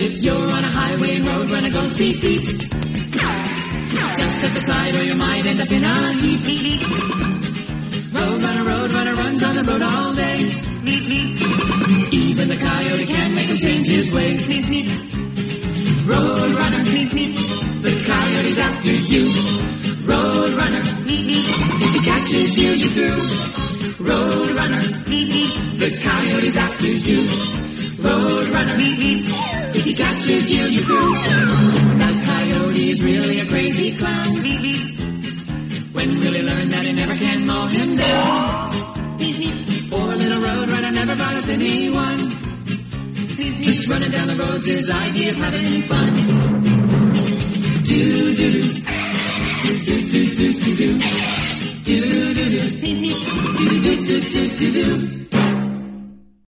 If you're on a highway and road runner goes beep beep, just step aside or you might end up in a heap. Road runner, road runner runs on the road all day. Even the coyote can't make him change his ways. Road runner, the coyote's after you. Road runner, if he catches you, you through. Road runner, the coyote's after you. Road runner, he catches you, you through. That coyote is really a crazy clown. When will he learn that he never can mow him down? Poor little road runner never bothers anyone. Just running down the road's is his idea of having fun. Do do do. Do do do do do do. Do do do. Do do do do do do.